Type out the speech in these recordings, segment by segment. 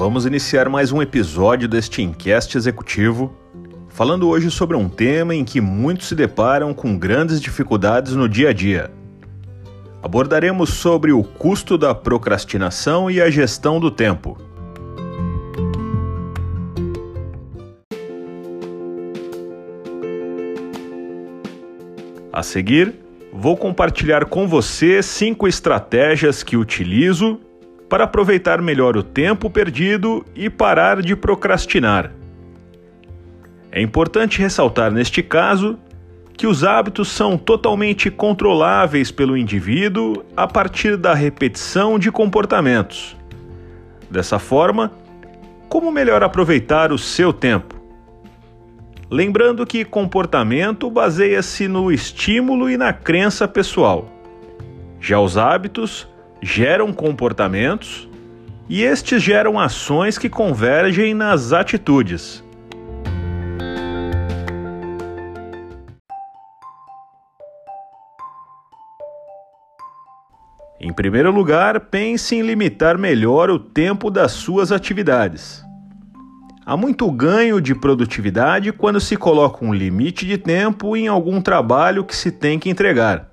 Vamos iniciar mais um episódio deste Incast Executivo, falando hoje sobre um tema em que muitos se deparam com grandes dificuldades no dia a dia. Abordaremos sobre o custo da procrastinação e a gestão do tempo. A seguir, vou compartilhar com você cinco estratégias que utilizo para aproveitar melhor o tempo perdido e parar de procrastinar. É importante ressaltar neste caso que os hábitos são totalmente controláveis pelo indivíduo a partir da repetição de comportamentos. Dessa forma, como melhor aproveitar o seu tempo? Lembrando que comportamento baseia-se no estímulo e na crença pessoal. Já os hábitos geram comportamentos e estes geram ações que convergem nas atitudes. Em primeiro lugar, pense em limitar melhor o tempo das suas atividades. Há muito ganho de produtividade quando se coloca um limite de tempo em algum trabalho que se tem que entregar.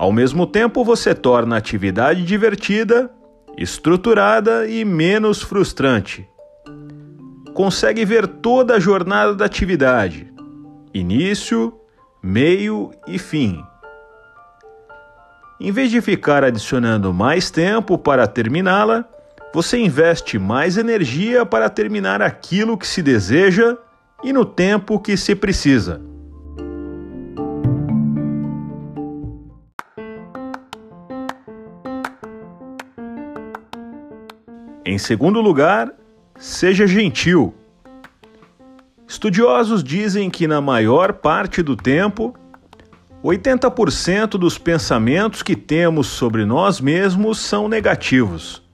Ao mesmo tempo, você torna a atividade divertida, estruturada e menos frustrante. Consegue ver toda a jornada da atividade, início, meio e fim. Em vez de ficar adicionando mais tempo para terminá-la, você investe mais energia para terminar aquilo que se deseja e no tempo que se precisa. Em segundo lugar, seja gentil. Estudiosos dizem que, na maior parte do tempo, 80% dos pensamentos que temos sobre nós mesmos são negativos.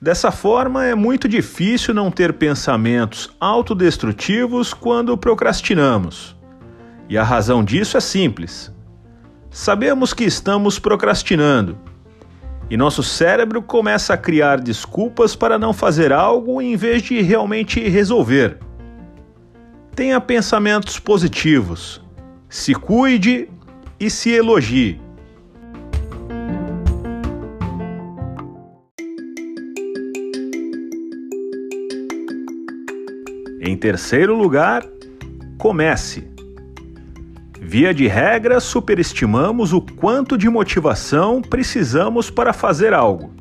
Dessa forma, é muito difícil não ter pensamentos autodestrutivos quando procrastinamos. E a razão disso é simples. Sabemos que estamos procrastinando e nosso cérebro começa a criar desculpas para não fazer algo em vez de realmente resolver. Tenha pensamentos positivos, se cuide e se elogie. Em terceiro lugar, comece. Via de regra, superestimamos o quanto de motivação precisamos para fazer algo.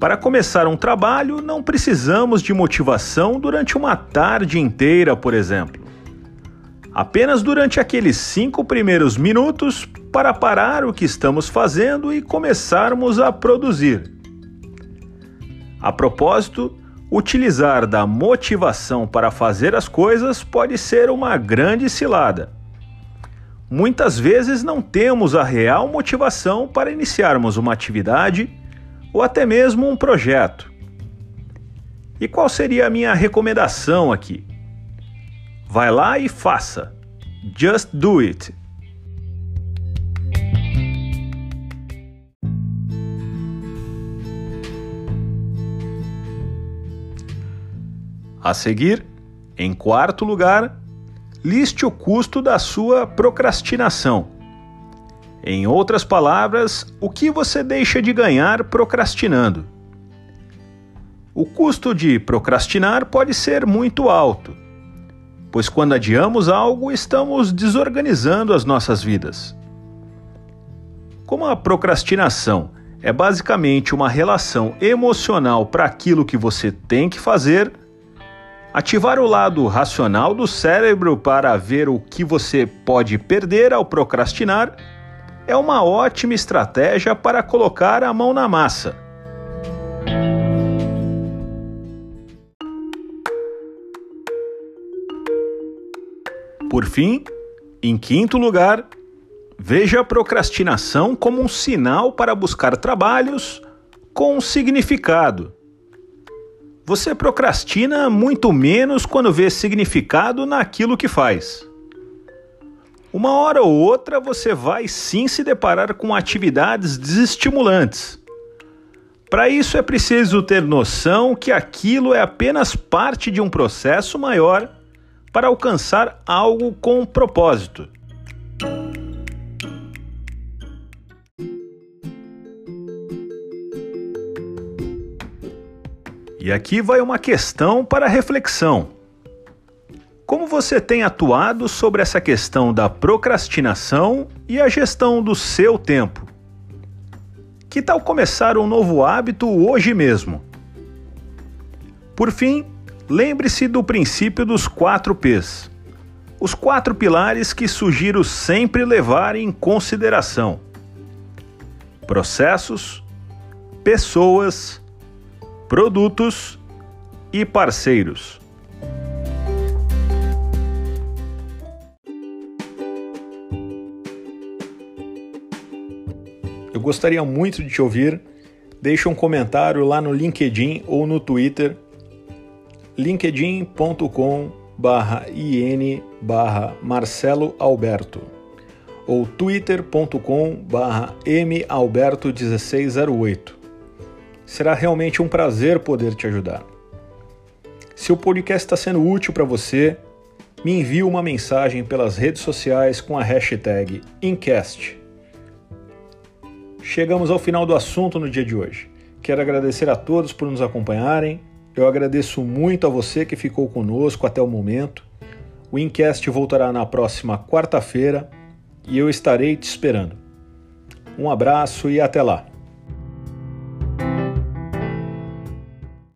Para começar um trabalho, não precisamos de motivação durante uma tarde inteira, por exemplo. Apenas durante aqueles cinco primeiros minutos para parar o que estamos fazendo e começarmos a produzir. A propósito, utilizar da motivação para fazer as coisas pode ser uma grande cilada muitas vezes não temos a real motivação para iniciarmos uma atividade ou até mesmo um projeto. E qual seria a minha recomendação aqui? Vai lá e faça. Just do it. A seguir, em quarto lugar, liste o custo da sua procrastinação. Em outras palavras, o que você deixa de ganhar procrastinando. O custo de procrastinar pode ser muito alto, pois quando adiamos algo, estamos desorganizando as nossas vidas. Como a procrastinação é basicamente uma relação emocional para aquilo que você tem que fazer, Ativar o lado racional do cérebro para ver o que você pode perder ao procrastinar é uma ótima estratégia para colocar a mão na massa. Por fim, em quinto lugar, veja a procrastinação como um sinal para buscar trabalhos com significado. Você procrastina muito menos quando vê significado naquilo que faz. Uma hora ou outra você vai sim se deparar com atividades desestimulantes. Para isso é preciso ter noção que aquilo é apenas parte de um processo maior para alcançar algo com propósito. E aqui vai uma questão para reflexão. Como você tem atuado sobre essa questão da procrastinação e a gestão do seu tempo? Que tal começar um novo hábito hoje mesmo? Por fim, lembre-se do princípio dos quatro P's. Os quatro pilares que sugiro sempre levar em consideração: processos, pessoas, produtos e parceiros. Eu gostaria muito de te ouvir. Deixe um comentário lá no LinkedIn ou no Twitter linkedin.com in Marcelo Alberto ou twitter.com malberto1608. Será realmente um prazer poder te ajudar. Se o podcast está sendo útil para você, me envie uma mensagem pelas redes sociais com a hashtag Incast. Chegamos ao final do assunto no dia de hoje. Quero agradecer a todos por nos acompanharem. Eu agradeço muito a você que ficou conosco até o momento. O Incast voltará na próxima quarta-feira e eu estarei te esperando. Um abraço e até lá!